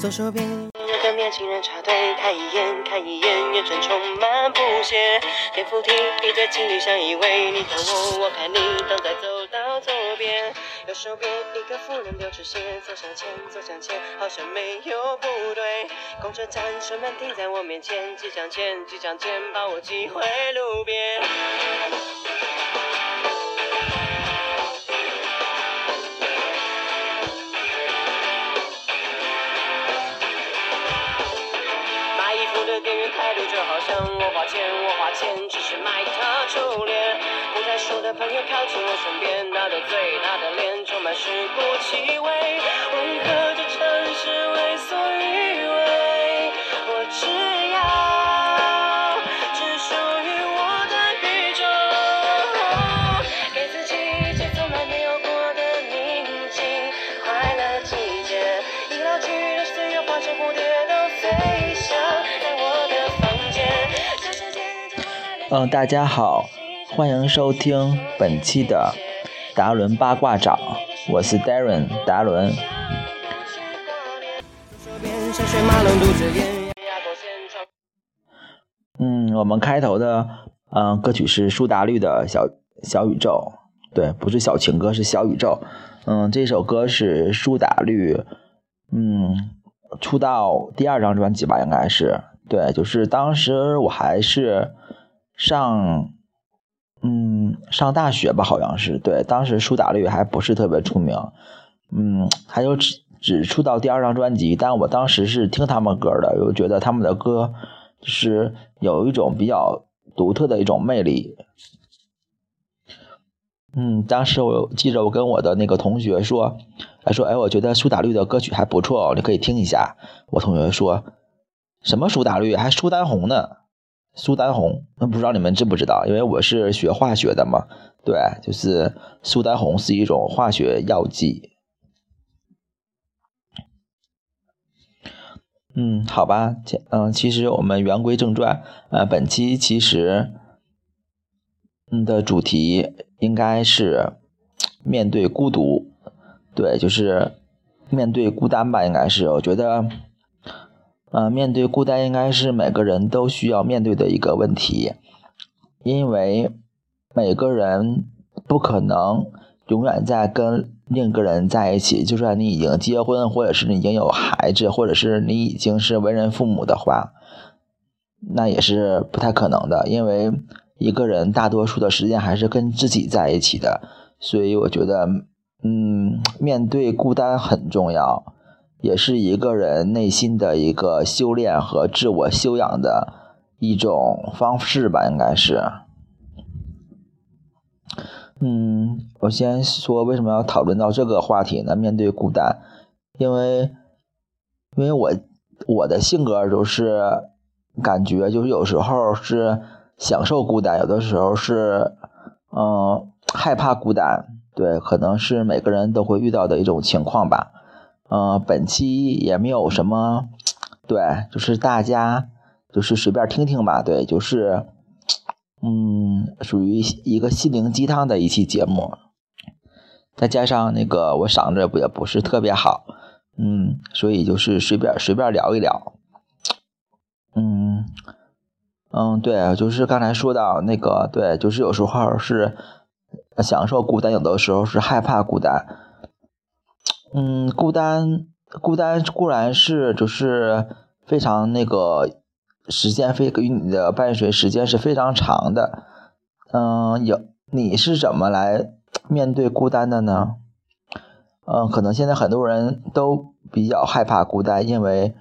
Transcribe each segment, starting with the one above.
左手边跟年轻人插队，看一眼看一眼，眼神充满不屑。天扶梯一对情侣相依偎，你看我我看你，等待走到左边。右手边一个妇人丢纸屑，走向前走向前，好像没有不对。公车站车门停在我面前，即将前即将前，把我挤回路边。就好像我花钱，我花钱只是买他初恋。不太熟的朋友靠近我身边，他的嘴，他的脸充满尸骨气味。为何这城市为所欲为？我只要嗯，大家好，欢迎收听本期的达伦八卦掌，我是 Darren 达伦。嗯，我们开头的嗯、歌曲是苏打绿的小小宇宙，对，不是小情歌，是小宇宙。嗯，这首歌是苏打绿嗯出道第二张专辑吧，应该是对，就是当时我还是上嗯上大学吧，好像是对，当时苏打绿还不是特别出名，嗯，还有只只出道第二张专辑，但我当时是听他们歌的，我觉得他们的歌是有一种比较独特的一种魅力。嗯，当时我记着我跟我的那个同学说，他说：“哎，我觉得苏打绿的歌曲还不错，你可以听一下。”我同学说：“什么苏打绿？还苏丹红呢？苏丹红？那不知道你们知不知道？因为我是学化学的嘛，对，就是苏丹红是一种化学药剂。”嗯，好吧，嗯，其实我们言归正传，呃，本期其实嗯的主题应该是面对孤独，对，就是面对孤单吧，应该是，我觉得，呃，面对孤单应该是每个人都需要面对的一个问题，因为每个人不可能永远在跟另一个人在一起，就算你已经结婚，或者是你已经有孩子，或者是你已经是为人父母的话，那也是不太可能的，因为一个人大多数的时间还是跟自己在一起的，所以我觉得，嗯，面对孤单很重要，也是一个人内心的一个修炼和自我修养的一种方式吧，应该是。嗯，我先说为什么要讨论到这个话题呢？面对孤单，因为，因为我我的性格就是感觉就是有时候是享受孤单，有的时候是嗯害怕孤单，对，可能是每个人都会遇到的一种情况吧。嗯，本期也没有什么，对，就是大家就是随便听听吧，对，就是。嗯，属于一个心灵鸡汤的一期节目，再加上那个我嗓子也不也不是特别好，嗯，所以就是随便随便聊一聊，嗯嗯，对，就是刚才说到那个，对，就是有时候是享受孤单，有的时候是害怕孤单，嗯，孤单孤单固然是就是非常那个。时间非与你的伴随时间是非常长的，嗯，有你是怎么来面对孤单的呢？嗯，可能现在很多人都比较害怕孤单，因为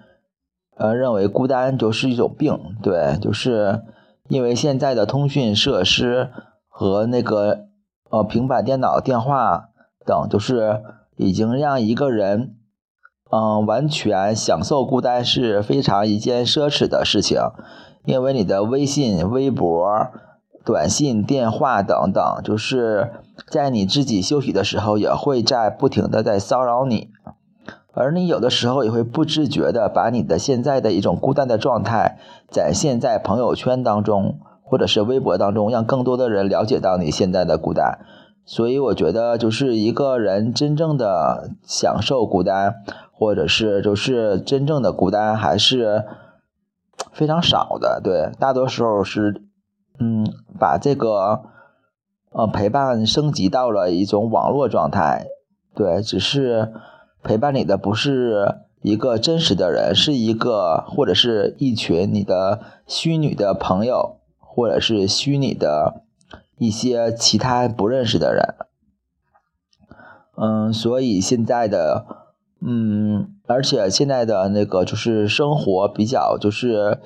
呃认为孤单就是一种病，对，就是因为现在的通讯设施和那个呃平板电脑、电话等，就是已经让一个人。嗯，完全享受孤单是非常一件奢侈的事情，因为你的微信、微博、短信、电话等等，就是在你自己休息的时候，也会在不停的在骚扰你，而你有的时候也会不自觉的把你的现在的一种孤单的状态展现在朋友圈当中，或者是微博当中，让更多的人了解到你现在的孤单。所以我觉得，就是一个人真正的享受孤单。或者是就是真正的孤单还是非常少的。对，大多时候是嗯把这个呃陪伴升级到了一种网络状态。对，只是陪伴你的不是一个真实的人，是一个或者是一群你的虚拟的朋友，或者是虚拟的一些其他不认识的人。嗯，所以现在的，嗯，而且现在的那个就是生活比较就是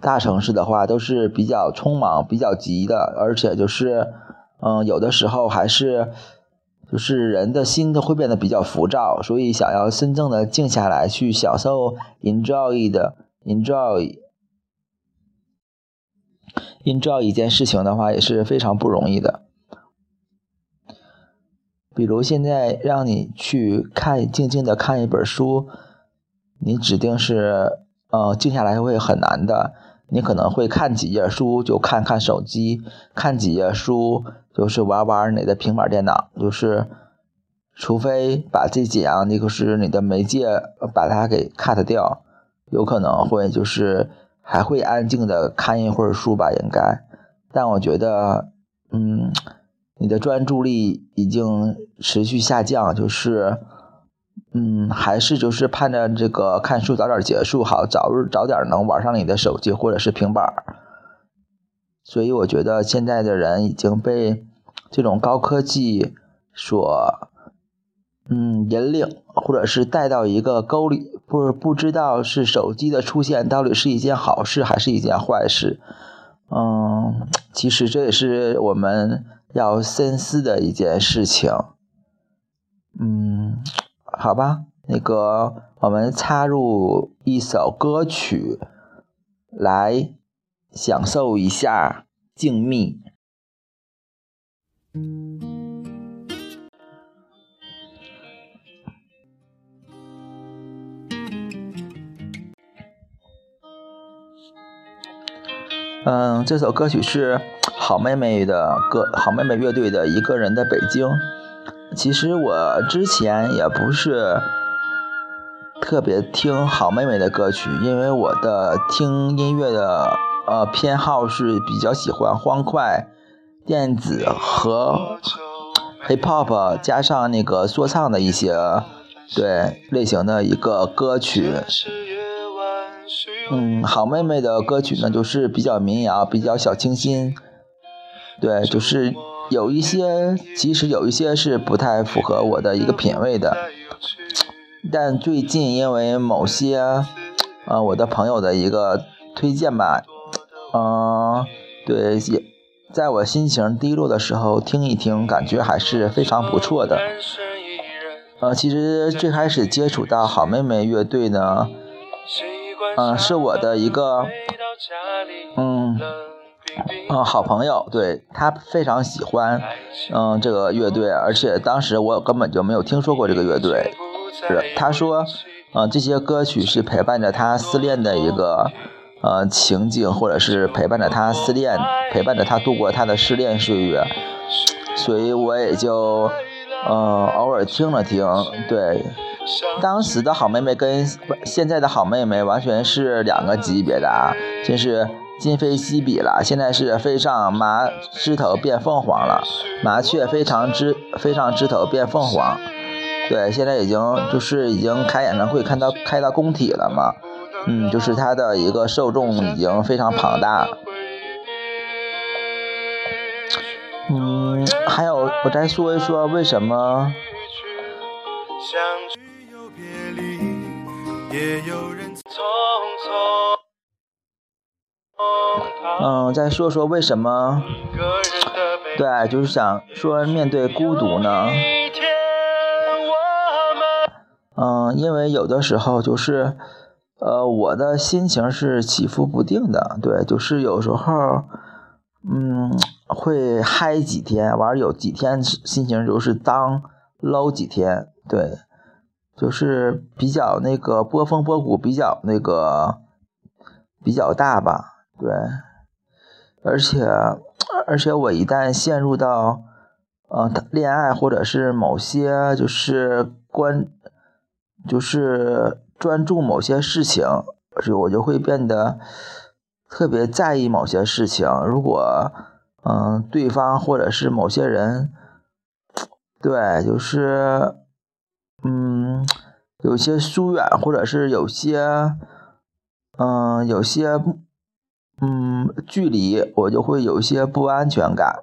大城市的话都是比较匆忙、比较急的，而且就是嗯，有的时候还是。就是人的心都会变得比较浮躁，所以想要真正的静下来去享受 enjoy 的 enjoy enjoy 一件事情的话，也是非常不容易的。比如现在让你去看静静的看一本书，你指定是呃静下来会很难的。你可能会看几页书就看看手机，看几页书就是玩玩你的平板电脑，就是除非把这几样那个是你的媒介把它给 cut 掉，有可能会就是还会安静的看一会儿书吧，应该。但我觉得，嗯，你的专注力已经持续下降，就是。嗯，还是就是盼着这个看书早点结束，好早日早点能玩上你的手机或者是平板儿。所以我觉得现在的人已经被这种高科技所嗯引领，或者是带到一个沟里，不不知道是手机的出现到底是一件好事还是一件坏事。嗯，其实这也是我们要深思的一件事情。嗯。好吧，那个我们插入一首歌曲，来享受一下静谧。嗯，这首歌曲是好妹妹的歌，好妹妹乐队的《一个人的北京》。其实我之前也不是特别听好妹妹的歌曲，因为我的听音乐的呃偏好是比较喜欢欢快、电子和 hip hop 加上那个说唱的一些对类型的一个歌曲。嗯，好妹妹的歌曲呢，就是比较民谣，比较小清新，对，就是。有一些，其实有一些是不太符合我的一个品味的，但最近因为某些，呃，我的朋友的一个推荐吧，嗯，对，也在我心情低落的时候听一听，感觉还是非常不错的。呃，其实最开始接触到好妹妹乐队呢，嗯，是我的一个，嗯。嗯，好朋友，对他非常喜欢，嗯，这个乐队，而且当时我根本就没有听说过这个乐队。是，他说，嗯，这些歌曲是陪伴着他失恋的一个，呃，情景，或者是陪伴着他失恋，陪伴着他度过他的失恋岁月。所以我也就，嗯，偶尔听了听。对，当时的好妹妹跟现在的好妹妹完全是两个级别的啊，真是。今非昔比了，现在是飞上麻枝头变凤凰了，麻雀飞上枝飞上枝头变凤凰。对，现在已经就是已经开演唱会，看到开到工体了嘛，嗯，就是它的一个受众已经非常庞大。嗯，还有我再说一说为什么。嗯，再说说为什么？对，就是想说面对孤独呢。嗯，因为有的时候就是，呃，我的心情是起伏不定的。对，就是有时候，嗯，会嗨几天，完有几天心情就是当 low 几天。对，就是比较那个波峰波谷比较那个比较大吧。对，而且而且我一旦陷入到呃恋爱或者是某些就是关就是专注某些事情，就我就会变得特别在意某些事情。如果嗯，对方或者是某些人，对，就是嗯，有些疏远，或者是有些嗯，有些嗯距离，我就会有些不安全感，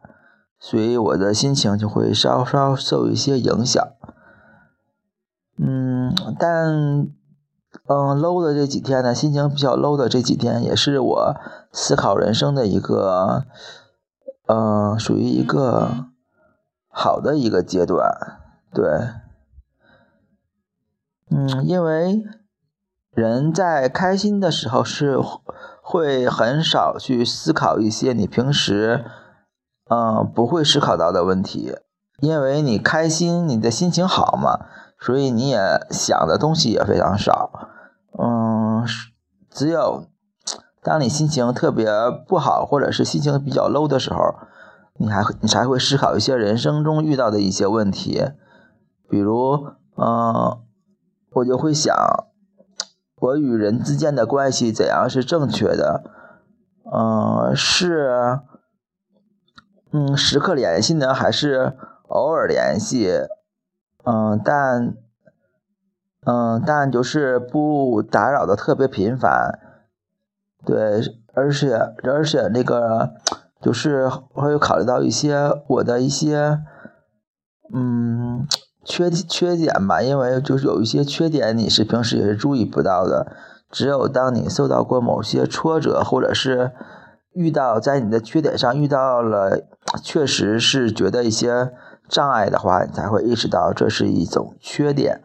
所以我的心情就会稍稍受一些影响。嗯，但嗯，low 的这几天呢，心情比较 low 的这几天，也是我思考人生的一个，嗯，属于一个好的一个阶段，对，嗯，因为人在开心的时候是会很少去思考一些你平时嗯不会思考到的问题，因为你开心，你的心情好嘛。所以你也想的东西也非常少，嗯，只有当你心情特别不好，或者是心情比较 low 的时候，你还你才会思考一些人生中遇到的一些问题，比如，嗯，我就会想，我与人之间的关系怎样是正确的，嗯，是，嗯，时刻联系呢，还是偶尔联系？嗯，但，嗯，但就是不打扰的特别频繁，对，而且而且那个就是会考虑到一些我的一些，嗯，缺缺点吧，因为就是有一些缺点你是平时也是注意不到的，只有当你受到过某些挫折，或者是遇到在你的缺点上遇到了，确实是觉得一些。障碍的话，你才会意识到这是一种缺点。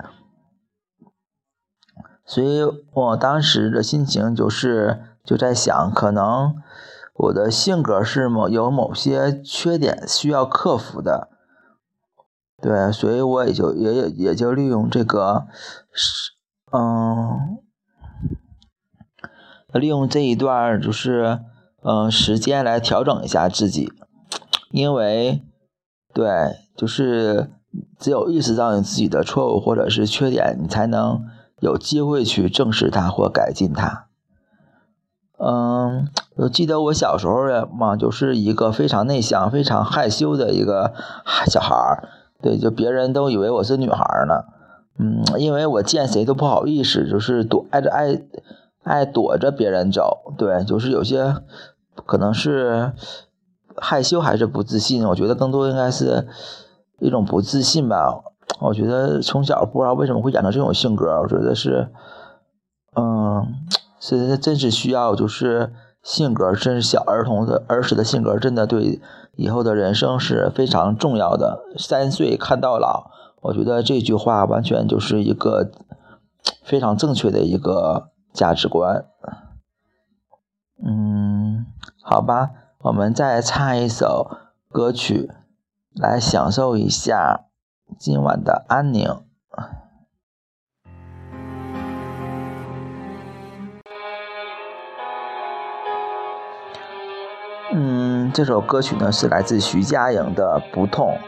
所以我当时的心情就是就在想，可能我的性格是某有某些缺点需要克服的。对，所以我也就也也也就利用这个，是嗯，利用这一段就是嗯时间来调整一下自己，因为对。就是只有意识到你自己的错误或者是缺点，你才能有机会去正视它或改进它。嗯，我记得我小时候嘛，就是一个非常内向、非常害羞的一个小孩儿。对，就别人都以为我是女孩呢。嗯，因为我见谁都不好意思，就是躲挨着爱爱躲着别人走。对，就是有些可能是害羞还是不自信，我觉得更多应该是。一种不自信吧，我觉得从小不知道为什么会养成这种性格，我觉得是，嗯，是真是需要，就是性格，真是小儿童的儿时的性格，真的对以后的人生是非常重要的。三岁看到老，我觉得这句话完全就是一个非常正确的一个价值观。嗯，好吧，我们再唱一首歌曲。来享受一下今晚的安宁。这首歌曲呢是来自徐佳莹的《不痛》。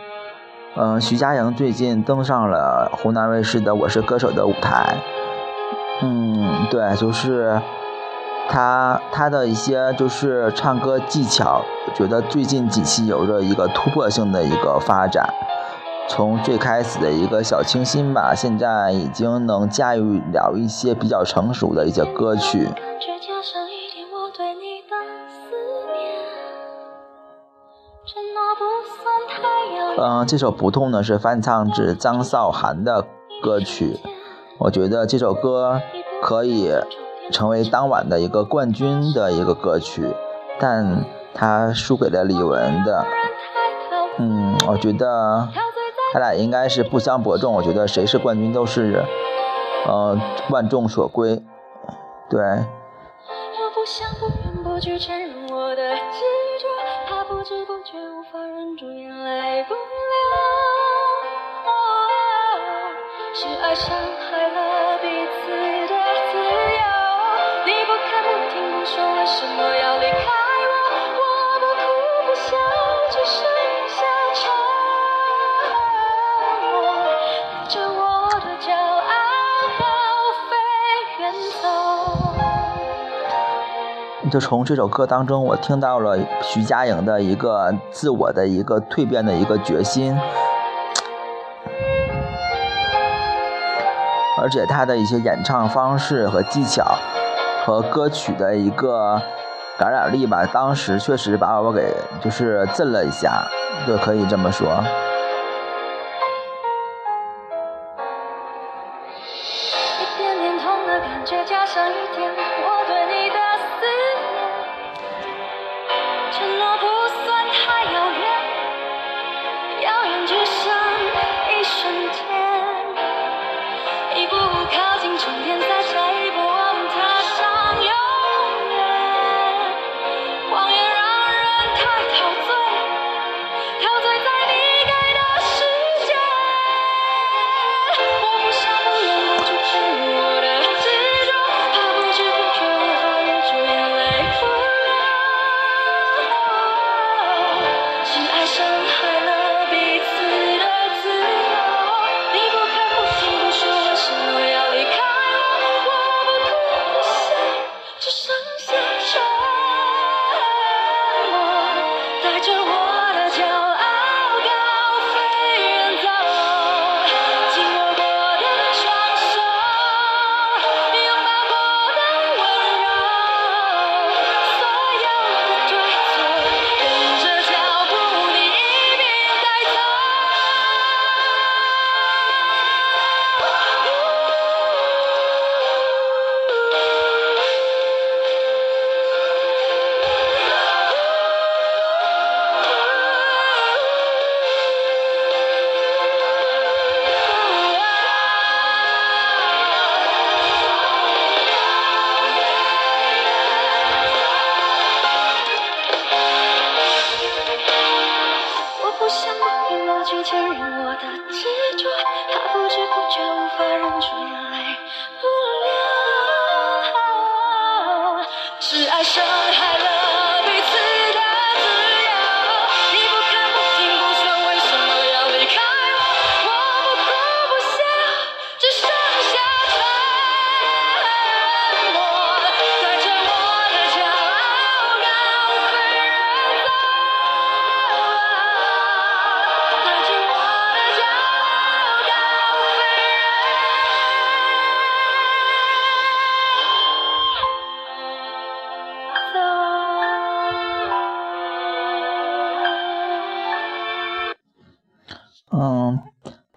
嗯，徐佳莹最近登上了湖南卫视的《我是歌手》的舞台。嗯，对，就是。她，她的一些就是唱歌技巧，觉得最近几期有着一个突破性的一个发展。从最开始的一个小清新吧，现在已经能驾驭了一些比较成熟的一些歌曲。嗯，这首《不痛》呢是翻唱自张韶涵的歌曲，我觉得这首歌可以。成为当晚的一个冠军的一个歌曲，但他输给了李玟的。嗯，我觉得他俩应该是不相伯仲。我觉得谁是冠军都是，呃，万众所归。对。不知不觉，无法忍住眼泪不流。是爱伤害了彼此的自由。你不看不听不说，为什么要离开？就从这首歌当中，我听到了徐佳莹的一个自我的一个蜕变的一个决心，而且她的一些演唱方式和技巧和歌曲的一个感染力吧，当时确实把我给就是震了一下，就可以这么说。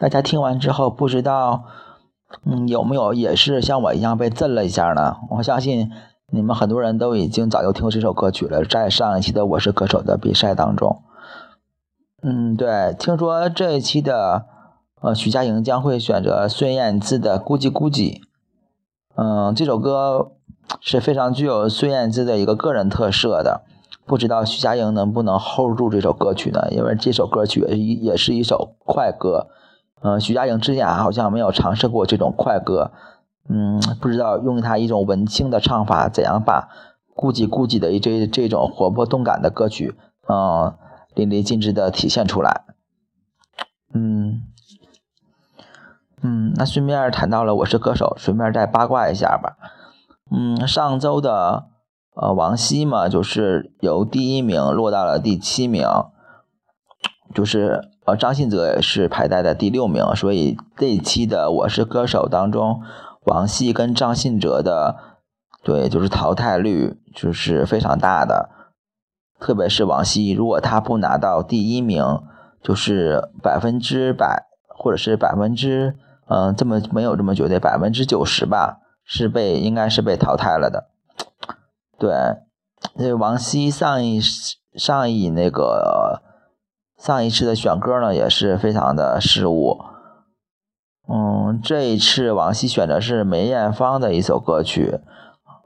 大家听完之后，不知道，嗯，有没有也是像我一样被震了一下呢？我相信你们很多人都已经早就听过这首歌曲了，在上一期的《我是歌手》的比赛当中。嗯，对，听说这一期的呃徐佳莹将会选择孙燕姿的《估计估计》。嗯，这首歌是非常具有孙燕姿的一个个人特色的。不知道徐佳莹能不能 hold 住这首歌曲呢？因为这首歌曲也也是一首快歌。嗯，徐佳莹之前好像没有尝试过这种快歌。嗯，不知道用她一种文青的唱法，怎样把顾忌顾忌的这这种活泼动感的歌曲，嗯，淋漓尽致的体现出来。嗯嗯，那顺便谈到了《我是歌手》，顺便再八卦一下吧。嗯，上周的呃王希嘛，就是由第一名落到了第七名，就是呃张信哲也是排在的第六名，所以这一期的《我是歌手》当中，王希跟张信哲的对就是淘汰率就是非常大的，特别是王希，如果他不拿到第一名，就是百分之百或者是百分之嗯这么没有这么绝对，百分之九十吧是被应该是被淘汰了的。对，那王希上一上一那个上一次的选歌呢也是非常的失误。嗯，这一次王希选的是梅艳芳的一首歌曲。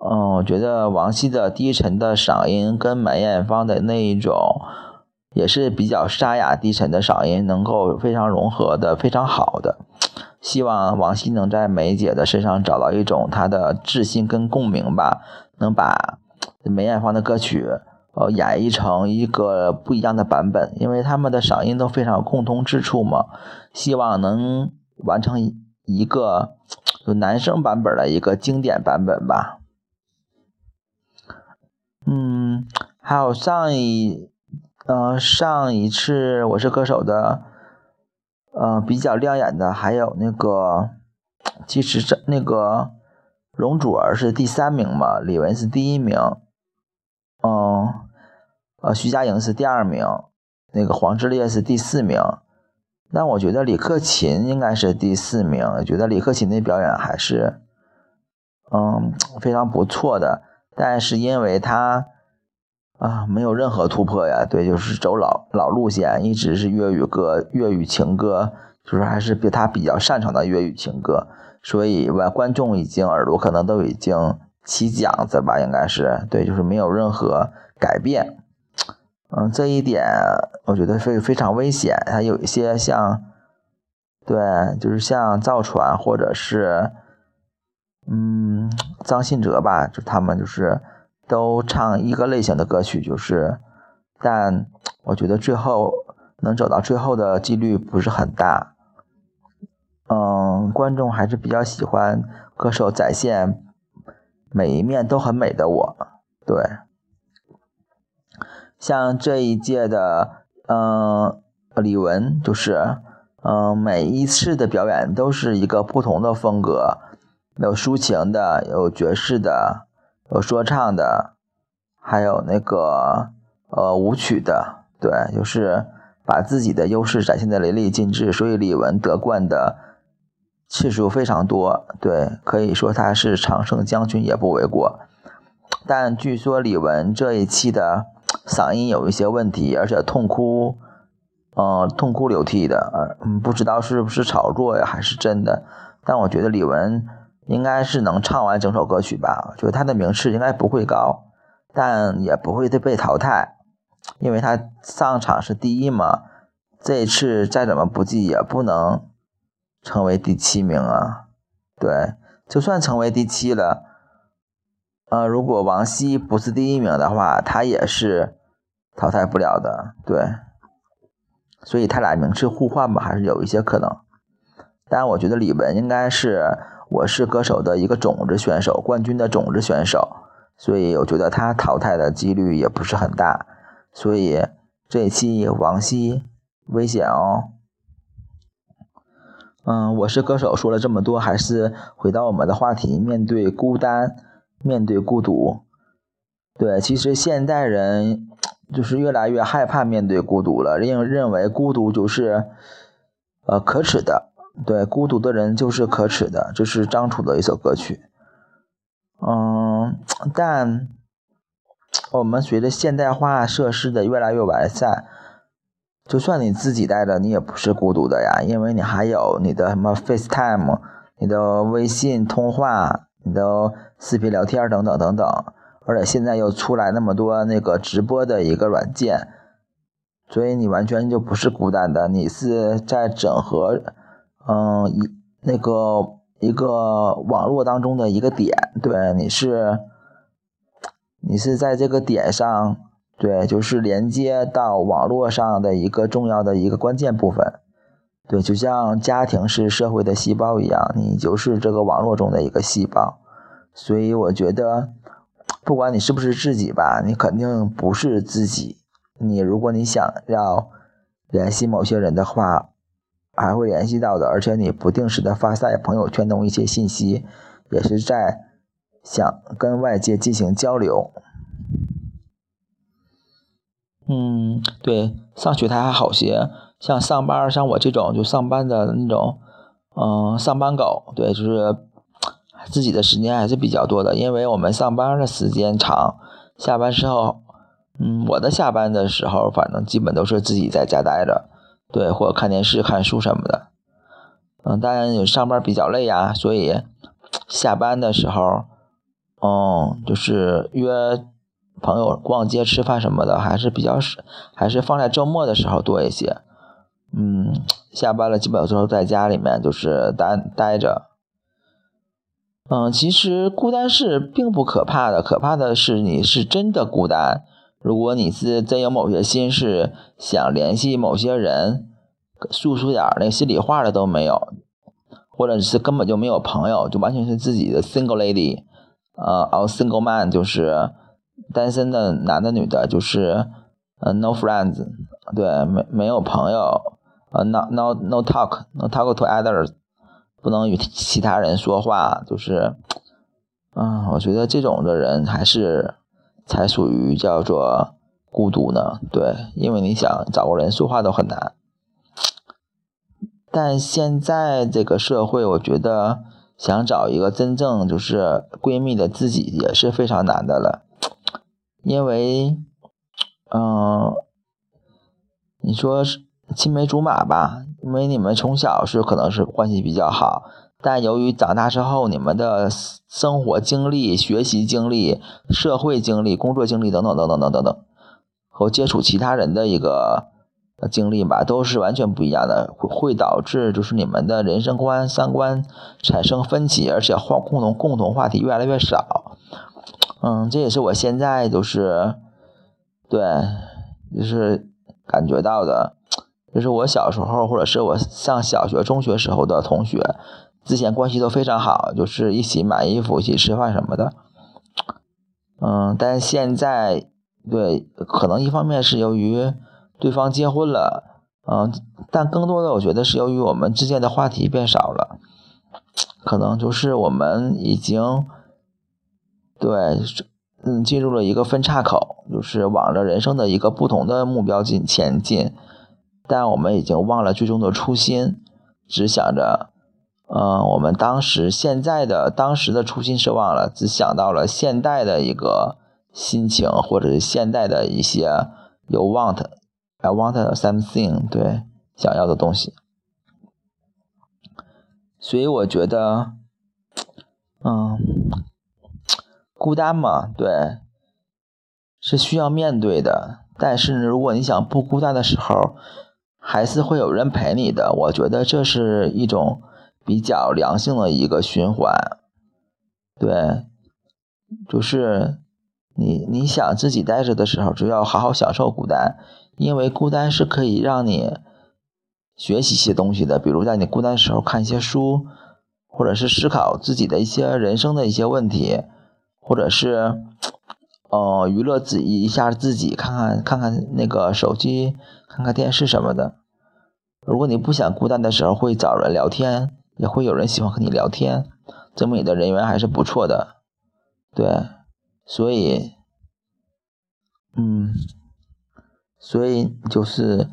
嗯，我觉得王希的低沉的嗓音跟梅艳芳的那一种也是比较沙哑低沉的嗓音能够非常融合的非常好的。希望王希能在梅姐的身上找到一种她的自信跟共鸣吧，能把梅艳芳的歌曲呃演绎成一个不一样的版本，因为他们的嗓音都非常有共通之处嘛。希望能完成一个有男生版本的一个经典版本吧。嗯，还有上一，呃，上一次我是歌手的，呃，比较亮眼的还有那个，其实这那个容祖儿是第三名嘛，李玟是第一名，嗯，呃，徐佳莹是第二名，那个黄致列是第四名。那我觉得李克勤应该是第四名，觉得李克勤的表演还是，嗯，非常不错的。但是因为他啊没有任何突破呀，对，就是走老老路线，一直是粤语歌、粤语情歌，就是还是比他比较擅长的粤语情歌，所以吧，观众已经耳朵可能都已经起茧子吧，应该是对，就是没有任何改变。嗯，这一点我觉得非非常危险。还有一些像，对，就是像赵传或者是，嗯，张信哲吧，就他们就是都唱一个类型的歌曲，就是，但我觉得最后能走到最后的几率不是很大。嗯，观众还是比较喜欢歌手展现每一面都很美的我，对。像这一届的，嗯，李玟就是，嗯，每一次的表演都是一个不同的风格，有抒情的，有爵士的，有说唱的，还有那个，呃，舞曲的，对，就是把自己的优势展现的淋漓尽致，所以李玟得冠的次数非常多，对，可以说他是常胜将军也不为过。但据说李玟这一期的。嗓音有一些问题，而且痛哭，呃，痛哭流涕的，嗯，不知道是不是炒作呀，还是真的。但我觉得李玟应该是能唱完整首歌曲吧，就是她的名次应该不会高，但也不会被淘汰，因为她上场是第一嘛。这一次再怎么不济也不能成为第七名啊。对，就算成为第七了，呃，如果王希不是第一名的话，他也是。淘汰不了的，对，所以他俩名次互换吧，还是有一些可能。但我觉得李玟应该是我是歌手的一个种子选手，冠军的种子选手，所以我觉得他淘汰的几率也不是很大。所以这一期王希危险哦。嗯，我是歌手，说了这么多，还是回到我们的话题，面对孤单，面对孤独。对，其实现代人。就是越来越害怕面对孤独了，认认为孤独就是，呃，可耻的。对，孤独的人就是可耻的。这是张楚的一首歌曲。嗯，但我们随着现代化设施的越来越完善，就算你自己带着，你也不是孤独的呀，因为你还有你的什么 FaceTime、你的微信通话、你的视频聊天等等等等。而且现在又出来那么多那个直播的一个软件，所以你完全就不是孤单的，你是在整合，嗯，一那个一个网络当中的一个点，对，你是，你是在这个点上，对，就是连接到网络上的一个重要的一个关键部分，对，就像家庭是社会的细胞一样，你就是这个网络中的一个细胞，所以我觉得。不管你是不是自己吧，你肯定不是自己。你如果你想要联系某些人的话，还会联系到的。而且你不定时的发在朋友圈中一些信息，也是在想跟外界进行交流。嗯，对，上学他还好些，像上班像我这种就上班的那种，嗯，上班狗，对，就是。自己的时间还是比较多的，因为我们上班的时间长，下班之后，嗯，我的下班的时候，反正基本都是自己在家待着，对，或者看电视、看书什么的。嗯，当然有上班比较累呀，所以下班的时候，嗯，就是约朋友逛街、吃饭什么的，还是比较少，还是放在周末的时候多一些。嗯，下班了基本都在家里面，就是待待着。嗯，其实孤单是并不可怕的，可怕的是你是真的孤单。如果你是真有某些心事想联系某些人，诉说点那心里话的都没有，或者是根本就没有朋友，就完全是自己的 single lady，呃，or single man，就是单身的男的女的，就是呃 no friends，对，没没有朋友，呃 no no no talk no talk to others，不能与其他人说话，就是，嗯，我觉得这种的人还是才属于叫做孤独呢，对，因为你想找个人说话都很难。但现在这个社会，我觉得想找一个真正就是闺蜜的自己也是非常难的了，因为，嗯，你说青梅竹马吧，因为你们从小是可能是关系比较好，但由于长大之后，你们的生活经历、学习经历、社会经历、工作经历等等等等等等等，和接触其他人的一个。经历吧，都是完全不一样的，会会导致就是你们的人生观、三观产生分歧，而且话共同共同话题越来越少。嗯，这也是我现在就是对，就是感觉到的，就是我小时候或者是我上小学、中学时候的同学，之前关系都非常好，就是一起买衣服、一起吃饭什么的。嗯，但现在对，可能一方面是由于。对方结婚了，嗯，但更多的我觉得是由于我们之间的话题变少了，可能就是我们已经对，嗯，进入了一个分岔口，就是往着人生的一个不同的目标进前进，但我们已经忘了最终的初心，只想着，嗯，我们当时现在的当时的初心是忘了，只想到了现代的一个心情，或者是现代的一些有 want。I want something，对，想要的东西。所以我觉得，嗯，孤单嘛，对，是需要面对的。但是如果你想不孤单的时候，还是会有人陪你的。我觉得这是一种比较良性的一个循环。对，就是你你想自己待着的时候，就要好好享受孤单。因为孤单是可以让你学习一些东西的，比如在你孤单的时候看一些书，或者是思考自己的一些人生的一些问题，或者是呃娱乐自己一下自己，看看看看那个手机，看看电视什么的。如果你不想孤单的时候，会找人聊天，也会有人喜欢和你聊天，证明你的人缘还是不错的。对，所以，嗯。所以就是，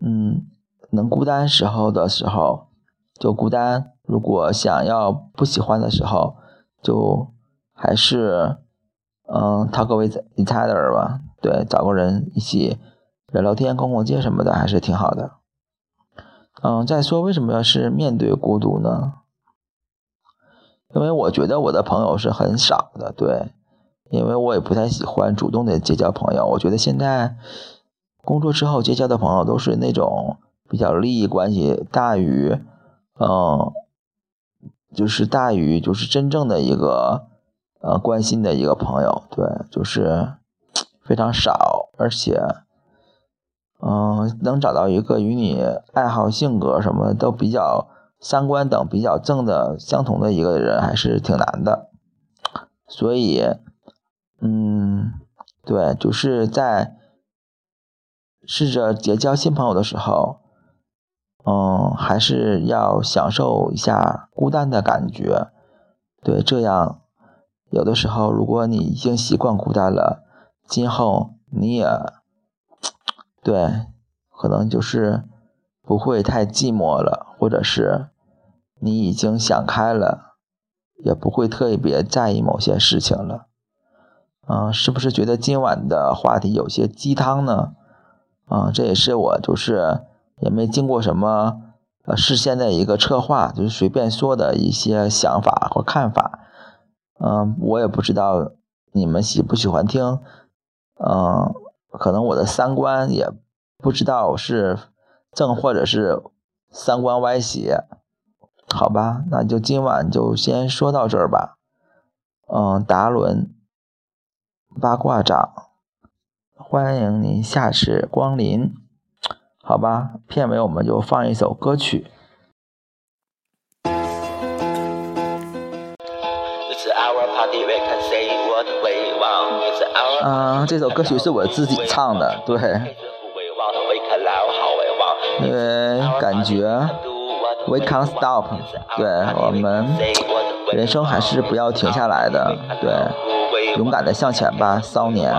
嗯，能孤单时候的时候就孤单；如果想要不喜欢的时候，就还是嗯，talk with each other 吧。对，找个人一起聊聊天、逛逛街什么的，还是挺好的。嗯，再说为什么要是面对孤独呢？因为我觉得我的朋友是很少的，对。因为我也不太喜欢主动的结交朋友，我觉得现在工作之后结交的朋友都是那种比较利益关系大于，嗯，就是大于就是真正的一个呃关心的一个朋友，对，就是 非常少，而且，嗯，能找到一个与你爱好、性格什么都比较三观等比较正的相同的一个人还是挺难的，所以。嗯，对，就是在试着结交新朋友的时候，嗯，还是要享受一下孤单的感觉。对，这样有的时候，如果你已经习惯孤单了，今后你也对，可能就是不会太寂寞了，或者是你已经想开了，也不会特别在意某些事情了。嗯，是不是觉得今晚的话题有些鸡汤呢？啊，这也是我就是也没经过什么呃事先的一个策划，就是随便说的一些想法或看法。嗯，我也不知道你们喜不喜欢听。嗯，可能我的三观也不知道是正或者是三观歪斜。好吧，那就今晚就先说到这儿吧。嗯，达伦。八卦掌，欢迎您下次光临，好吧？片尾我们就放一首歌曲。嗯，这首歌曲是我自己唱的，对，因为感觉 We can't stop，对我们人生还是不要停下来的，对，勇敢的向前吧，骚年。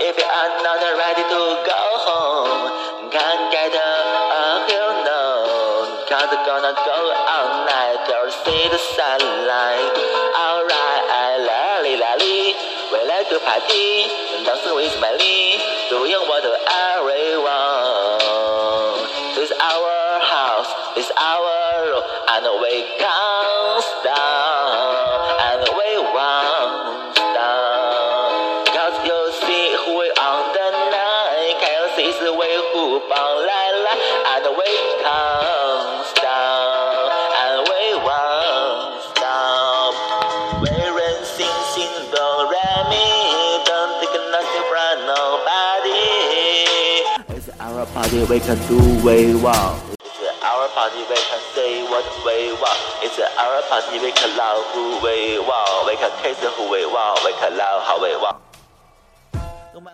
If you are not ready to go home, can't get a hill uh, known. Can't gonna go all night or see the sunlight. Alright, li la li, we like to party, dancing with my Lee, doing what everyone. This is our house, this is our room, and we can't stop, party, we can do we want. It's our party, we can say what we want. It's our party, we can love who we want. We can taste who we want. We can love how we want.